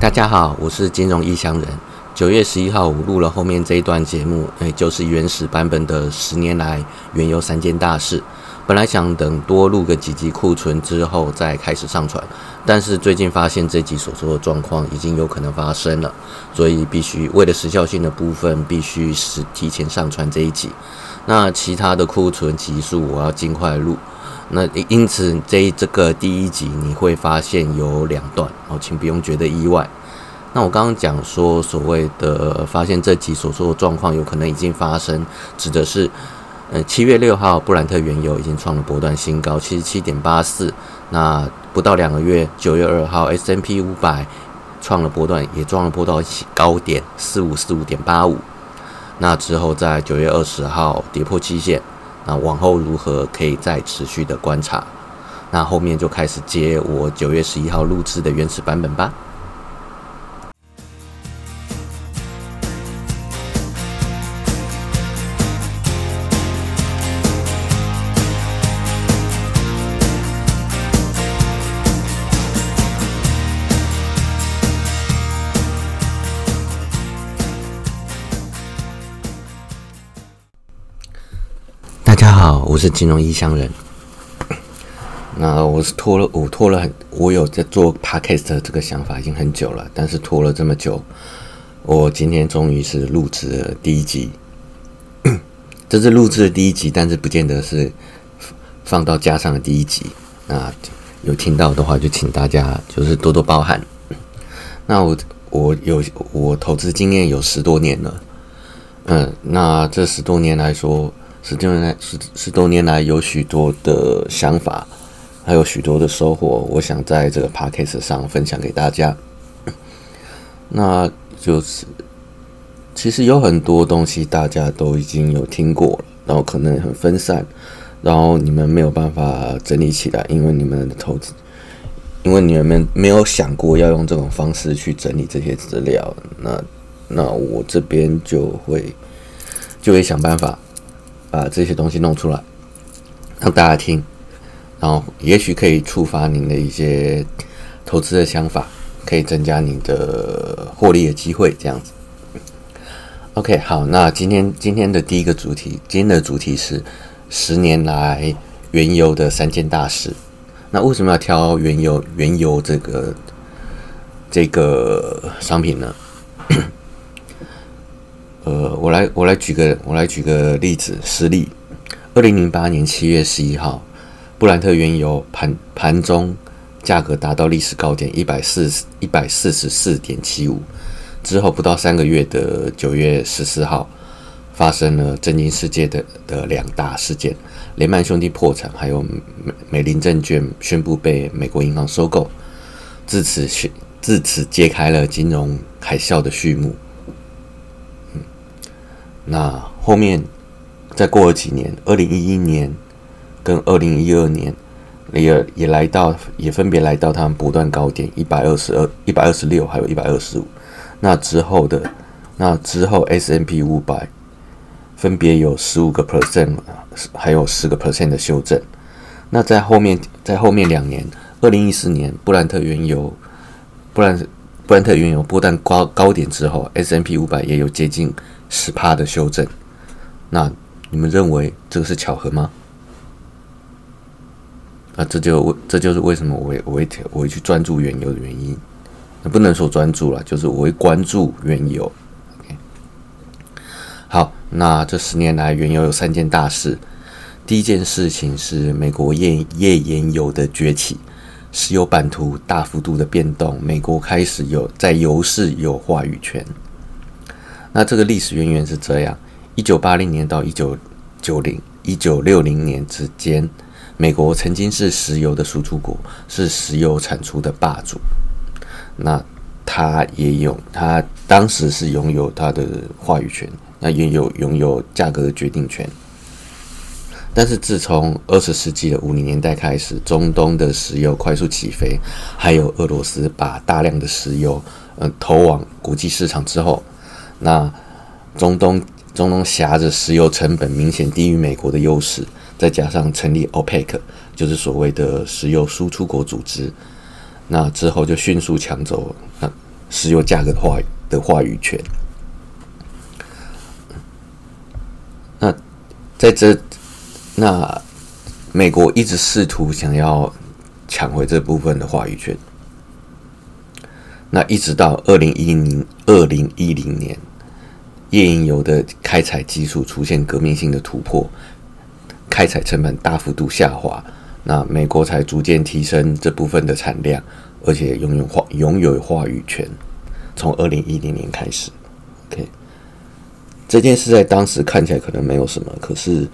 大家好，我是金融异乡人。九月十一号，我录了后面这一段节目，哎，就是原始版本的十年来原油三件大事。本来想等多录个几集库存之后再开始上传，但是最近发现这集所说的状况已经有可能发生了，所以必须为了时效性的部分，必须是提前上传这一集。那其他的库存集数，我要尽快录。那因此，这一这个第一集你会发现有两段哦，请不用觉得意外。那我刚刚讲说，所谓的发现这集所说的状况有可能已经发生，指的是，呃，七月六号布兰特原油已经创了波段新高，七十七点八四。那不到两个月，九月二号 S M P 五百创了波段，也创了波段高点四五四五点八五。那之后在九月二十号跌破期线。那往后如何可以再持续的观察？那后面就开始接我九月十一号录制的原始版本吧。是金融异乡人。那我是拖了，我拖了很，我有在做 podcast 这个想法已经很久了，但是拖了这么久，我今天终于是录制了第一集。这是录制的第一集，但是不见得是放到加上的第一集。那有听到的话，就请大家就是多多包涵。那我我有我投资经验有十多年了，嗯，那这十多年来说。十多年来，十十多年来有许多的想法，还有许多的收获，我想在这个 podcast 上分享给大家。那就是，其实有很多东西大家都已经有听过了，然后可能很分散，然后你们没有办法整理起来，因为你们的投资，因为你们没有想过要用这种方式去整理这些资料。那那我这边就会就会想办法。把这些东西弄出来，让大家听，然后也许可以触发您的一些投资的想法，可以增加你的获利的机会。这样子，OK，好，那今天今天的第一个主题，今天的主题是十年来原油的三件大事。那为什么要挑原油？原油这个这个商品呢？呃，我来我来举个我来举个例子实例。二零零八年七月十一号，布兰特原油盘盘中价格达到历史高点一百四十一百四十四点七五。之后不到三个月的九月十四号，发生了震惊世界的的两大事件：雷曼兄弟破产，还有美美林证券宣布被美国银行收购。自此，自此揭开了金融海啸的序幕。那后面再过了几年，二零一一年跟二零一二年也也来到，也分别来到他们不断高点一百二十二、一百二十六，还有一百二十五。那之后的那之后，S M P 五百分别有十五个 percent，还有十个 percent 的修正。那在后面，在后面两年，二零一四年布兰特原油，布兰布兰特原油波段高高点之后，S M P 五百也有接近。十帕的修正，那你们认为这个是巧合吗？啊，这就这就是为什么我会我会我会去专注原油的原因。那不能说专注了，就是我会关注原油。OK，好，那这十年来原油有三件大事。第一件事情是美国页页岩油的崛起，石油版图大幅度的变动，美国开始有在油市有话语权。那这个历史渊源是这样：一九八零年到一九九零一九六零年之间，美国曾经是石油的输出国，是石油产出的霸主。那他也有，他当时是拥有他的话语权，那也有拥有价格的决定权。但是自从二十世纪的五零年代开始，中东的石油快速起飞，还有俄罗斯把大量的石油嗯投往国际市场之后。那中东中东挟着石油成本明显低于美国的优势，再加上成立 OPEC，就是所谓的石油输出国组织，那之后就迅速抢走那石油价格的话的话语权。那在这，那美国一直试图想要抢回这部分的话语权。那一直到二零一零二零一零年，页岩油的开采技术出现革命性的突破，开采成本大幅度下滑，那美国才逐渐提升这部分的产量，而且拥有话拥有话语权。从二零一零年开始，OK，这件事在当时看起来可能没有什么，可是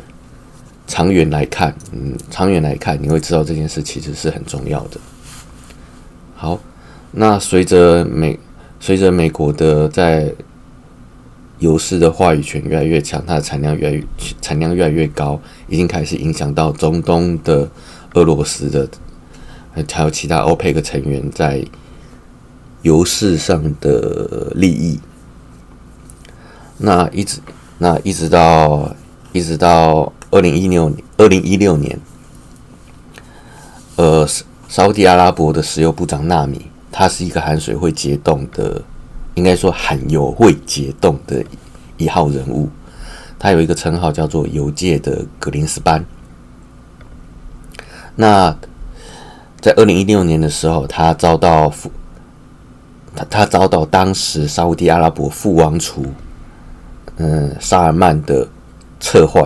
长远来看，嗯，长远来看，你会知道这件事其实是很重要的。好。那随着美随着美国的在油市的话语权越来越强，它的产量越来越产量越来越高，已经开始影响到中东的俄罗斯的，还有其他欧佩克成员在油市上的利益。那一直那一直到一直到二零一六年二零一六年，呃，沙地阿拉伯的石油部长纳米。他是一个含水会结冻的，应该说含油会结冻的一号人物。他有一个称号叫做“油界的格林斯班”。那在二零一六年的时候，他遭到他他遭到当时沙地阿拉伯副王储嗯沙尔曼的撤换。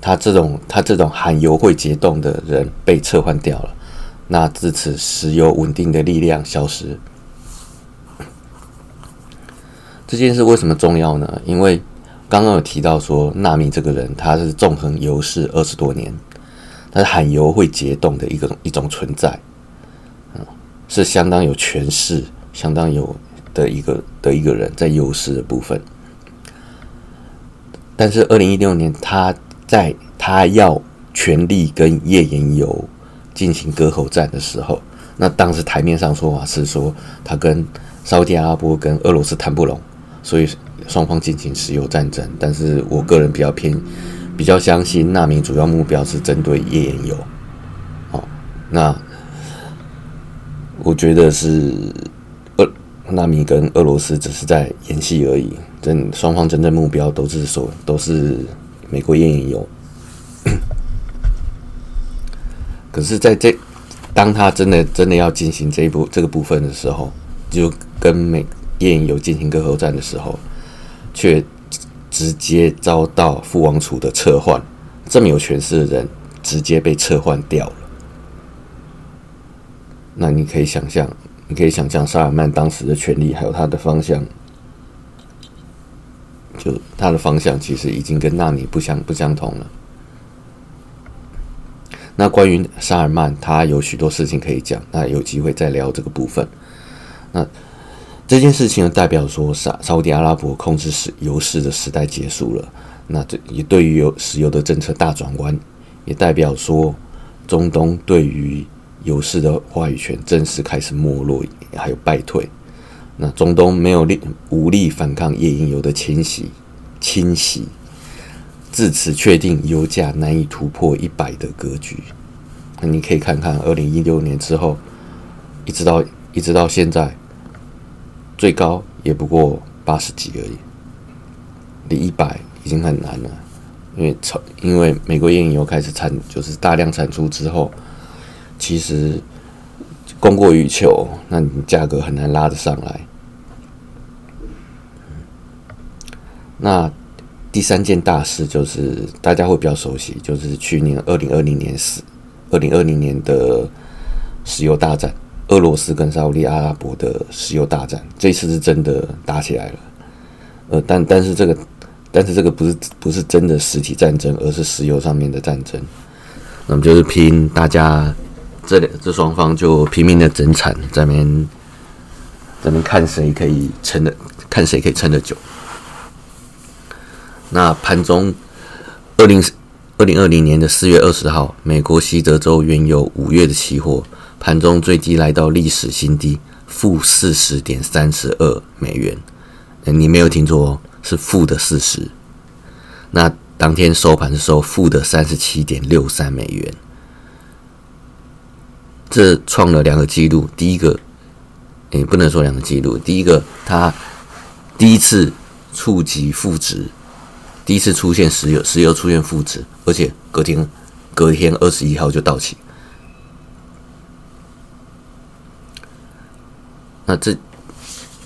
他这种他这种含油会结冻的人被撤换掉了。那自此，石油稳定的力量消失。这件事为什么重要呢？因为刚刚有提到说，纳米这个人他是纵横油市二十多年，他是含油会结冻的一个一种存在，嗯，是相当有权势、相当有的一个的一个人，在油市的部分。但是二零一六年，他在他要全力跟页岩油。进行割喉战的时候，那当时台面上说法是说他跟沙特阿拉伯跟俄罗斯谈不拢，所以双方进行石油战争。但是我个人比较偏，比较相信纳米主要目标是针对页岩油。好，那我觉得是俄纳米跟俄罗斯只是在演戏而已，真双方真正目标都是说都是美国页岩油。可是，在这当他真的真的要进行这一部这个部分的时候，就跟美页岩油进行割喉战的时候，却直接遭到父王储的撤换，这么有权势的人直接被撤换掉了。那你可以想象，你可以想象沙尔曼当时的权力，还有他的方向，就他的方向其实已经跟纳米不相不相同了。那关于沙尔曼，他有许多事情可以讲，那有机会再聊这个部分。那这件事情呢，代表说沙沙特阿拉伯控制石油市的时代结束了。那这也对于油石油的政策大转弯，也代表说中东对于油市的话语权正式开始没落，还有败退。那中东没有力无力反抗页岩油的侵袭，侵袭。自此确定油价难以突破一百的格局。那你可以看看二零一六年之后，一直到一直到现在，最高也不过八十几而已，离一百已经很难了。因为超因为美国页岩油开始产就是大量产出之后，其实供过于求，那你价格很难拉得上来。那。第三件大事就是大家会比较熟悉，就是去年二零二零年十二零二零年的石油大战，俄罗斯跟沙特阿拉伯的石油大战，这次是真的打起来了。呃，但但是这个但是这个不是不是真的实体战争，而是石油上面的战争。那么就是拼大家这两这双方就拼命的增产，咱们咱们看谁可以撑的，看谁可以撑得久。那盘中，二零二零二零年的四月二十号，美国西德州原油五月的期货盘中最低来到历史新低，负四十点三十二美元。你没有听错哦，是负的四十。那当天收盘的时候，负的三十七点六三美元，这创了两个记录。第一个，诶，不能说两个记录。第一个，它第一次触及负值，第一次出现石油，石油出现负值，而且隔天隔天二十一号就到期。那这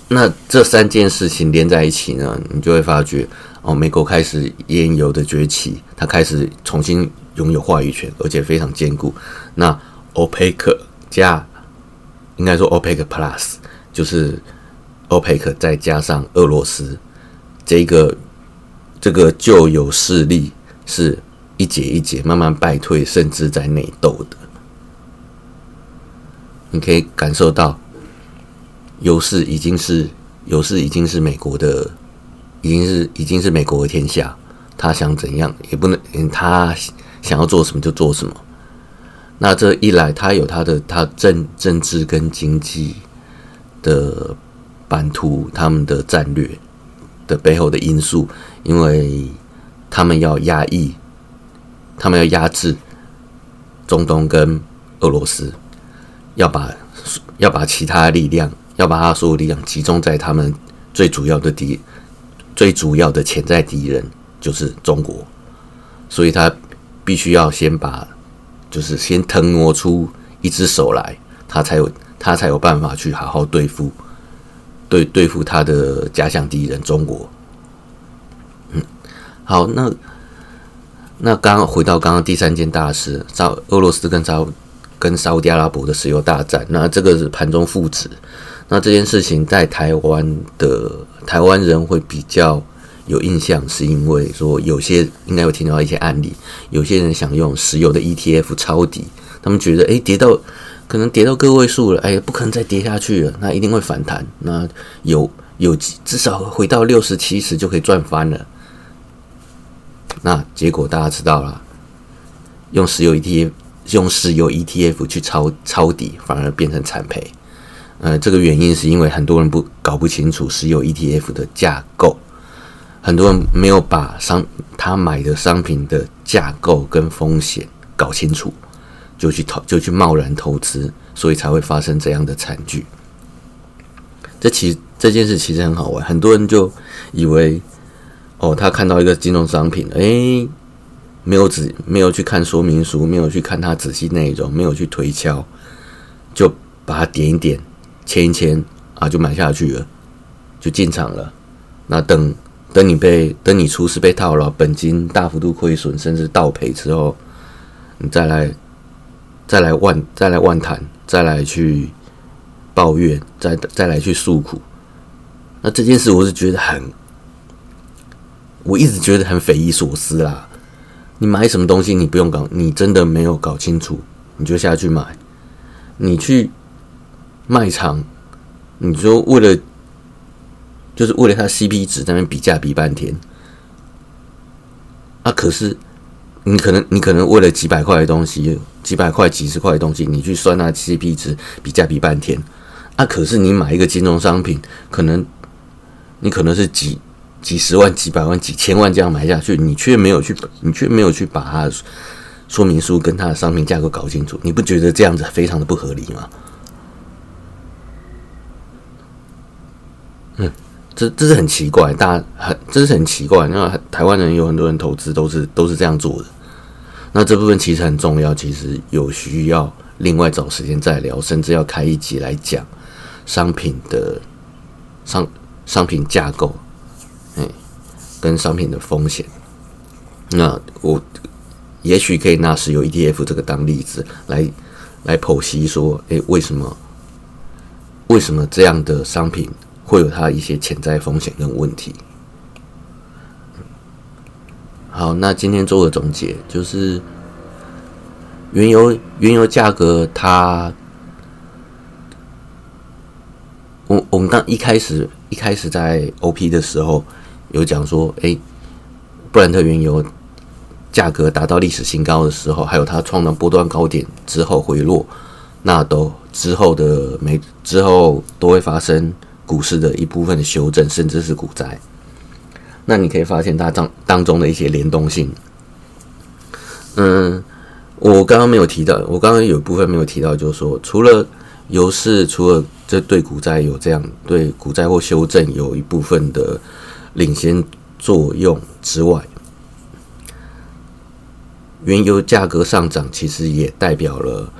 那这三件事情连在一起呢，你就会发觉哦，美国开始烟油的崛起，它开始重新拥有话语权，而且非常坚固。那 OPEC 加应该说 OPEC Plus 就是 OPEC 再加上俄罗斯，这个这个旧有势力是一节一节慢慢败退，甚至在内斗的。你可以感受到。优势已经是优势，已经是美国的，已经是已经是美国的天下。他想怎样也不能，他想要做什么就做什么。那这一来，他有他的他政政治跟经济的版图，他们的战略的背后的因素，因为他们要压抑，他们要压制中东跟俄罗斯，要把要把其他力量。要把他所有力量集中在他们最主要的敌、最主要的潜在敌人，就是中国，所以他必须要先把，就是先腾挪出一只手来，他才有他才有办法去好好对付，对对付他的假想敌人中国。嗯，好，那那刚回到刚刚第三件大事，沙俄罗斯跟沙跟沙特阿拉伯的石油大战，那这个是盘中负值。那这件事情在台湾的台湾人会比较有印象，是因为说有些应该有听到一些案例，有些人想用石油的 ETF 抄底，他们觉得哎跌到可能跌到个位数了，哎不可能再跌下去了，那一定会反弹，那有有至少回到六十七十就可以赚翻了。那结果大家知道了，用石油 ETF 用石油 ETF 去抄抄底，反而变成惨赔。呃，这个原因是因为很多人不搞不清楚石油 ETF 的架构，很多人没有把商他买的商品的架构跟风险搞清楚，就去投就去贸然投资，所以才会发生这样的惨剧。这其这件事其实很好玩，很多人就以为哦，他看到一个金融商品，诶，没有仔没有去看说明书，没有去看它仔细内容，没有去推敲，就把它点一点。签一签啊，就买下去了，就进场了。那等等你被等你出事被套牢，本金大幅度亏损，甚至倒赔之后，你再来再来万再来万谈，再来去抱怨，再再来去诉苦。那这件事我是觉得很，我一直觉得很匪夷所思啦。你买什么东西，你不用搞，你真的没有搞清楚，你就下去买，你去。卖场，你说为了，就是为了它 CP 值在那边比价比半天，啊，可是你可能你可能为了几百块的东西，几百块几十块的东西，你去算那 CP 值比价比半天，啊，可是你买一个金融商品，可能你可能是几几十万、几百万、几千万这样买下去，你却没有去，你却没有去把它说明书跟它的商品价格搞清楚，你不觉得这样子非常的不合理吗？嗯，这这是很奇怪，大家很这是很奇怪。那台湾人有很多人投资都是都是这样做的。那这部分其实很重要，其实有需要另外找时间再聊，甚至要开一集来讲商品的商商品架构，哎，跟商品的风险。那我也许可以拿石油 ETF 这个当例子来来剖析说，哎，为什么为什么这样的商品？会有它一些潜在风险跟问题。好，那今天做个总结，就是原油原油价格，它我我们刚一开始一开始在 OP 的时候有讲说，哎，布兰特原油价格达到历史新高的时候，还有它创了波段高点之后回落，那都之后的每之后都会发生。股市的一部分的修正，甚至是股灾，那你可以发现它当当中的一些联动性。嗯，我刚刚没有提到，我刚刚有部分没有提到，就是说，除了油市除了这对股灾有这样对股灾或修正有一部分的领先作用之外，原油价格上涨其实也代表了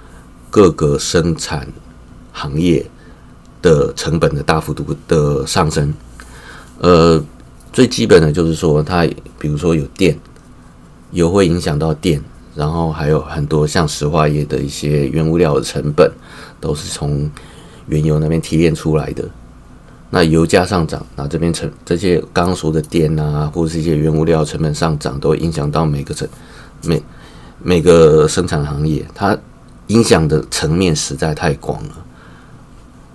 各个生产行业的成本的大幅度的上升。呃，最基本的就是说，它比如说有电，油会影响到电。然后还有很多像石化业的一些原物料的成本，都是从原油那边提炼出来的。那油价上涨，那这边成这些刚刚说的电啊，或者是一些原物料成本上涨，都会影响到每个层每每个生产行业，它影响的层面实在太广了，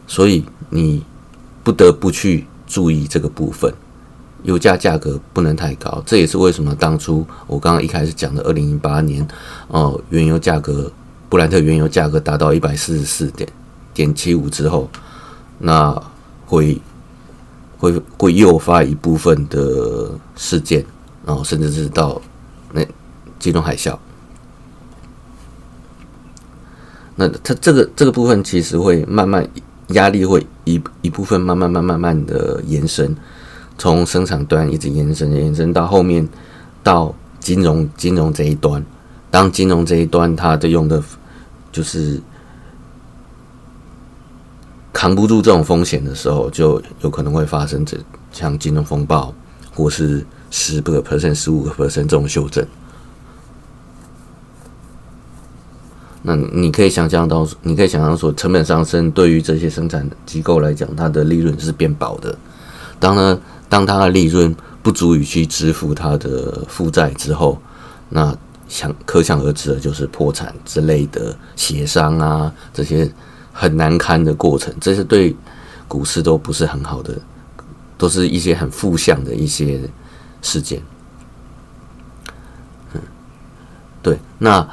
所以你不得不去注意这个部分。油价价格不能太高，这也是为什么当初我刚刚一开始讲的，二零零八年，哦，原油价格，布兰特原油价格达到一百四十四点点七五之后，那会会会诱发一部分的事件，然后甚至是到那金融海啸，那它这个这个部分其实会慢慢压力会一一部分慢慢慢慢慢的延伸。从生产端一直延伸，延伸到后面，到金融金融这一端。当金融这一端它的用的，就是扛不住这种风险的时候，就有可能会发生这像金融风暴，或是十个 percent、十五个 percent 这种修正。那你可以想象到，你可以想象说，成本上升对于这些生产机构来讲，它的利润是变薄的。当然。当它的利润不足以去支付它的负债之后，那想可想而知的就是破产之类的协商啊，这些很难堪的过程，这是对股市都不是很好的，都是一些很负向的一些事件。嗯，对，那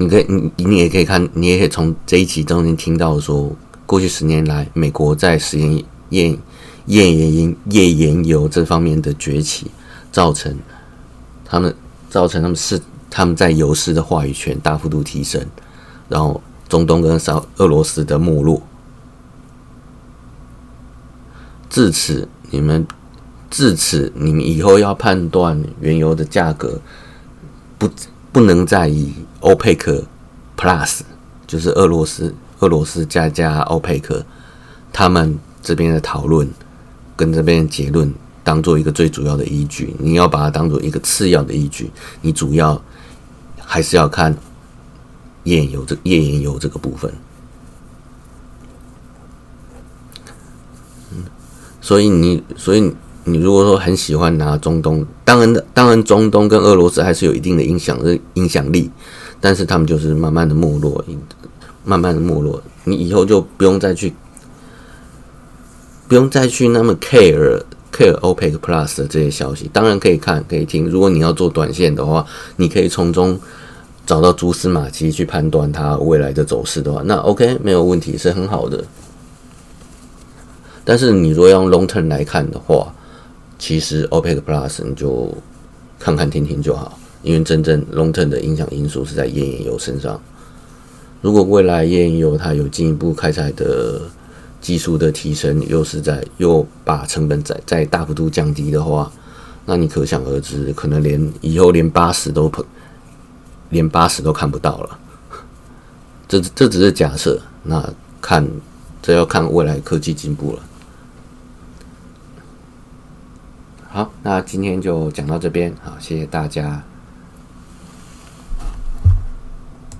你可以，你你也可以看，你也可以从这一集中间听到说，过去十年来，美国在实验页。页岩页岩油这方面的崛起，造成他们造成他们是他们在油市的话语权大幅度提升，然后中东跟少俄罗斯的没落，至此你们至此你们以后要判断原油的价格，不不能再以欧佩克 Plus 就是俄罗斯俄罗斯加加欧佩克他们这边的讨论。跟这边结论当做一个最主要的依据，你要把它当做一个次要的依据，你主要还是要看页岩油这页岩油这个部分。嗯，所以你所以你如果说很喜欢拿中东，当然的当然中东跟俄罗斯还是有一定的影响的影响力，但是他们就是慢慢的没落，慢慢的没落，你以后就不用再去。不用再去那么 care care OPEC Plus 的这些消息，当然可以看可以听。如果你要做短线的话，你可以从中找到蛛丝马迹去判断它未来的走势的话，那 OK 没有问题，是很好的。但是你如果用 long term 来看的话，其实 OPEC Plus 你就看看听听就好，因为真正 long term 的影响因素是在页岩油身上。如果未来页岩油它有进一步开采的，技术的提升又是在又把成本在在大幅度降低的话，那你可想而知，可能连以后连八十都碰，连八十都看不到了。这这只是假设，那看这要看未来科技进步了。好，那今天就讲到这边，好，谢谢大家。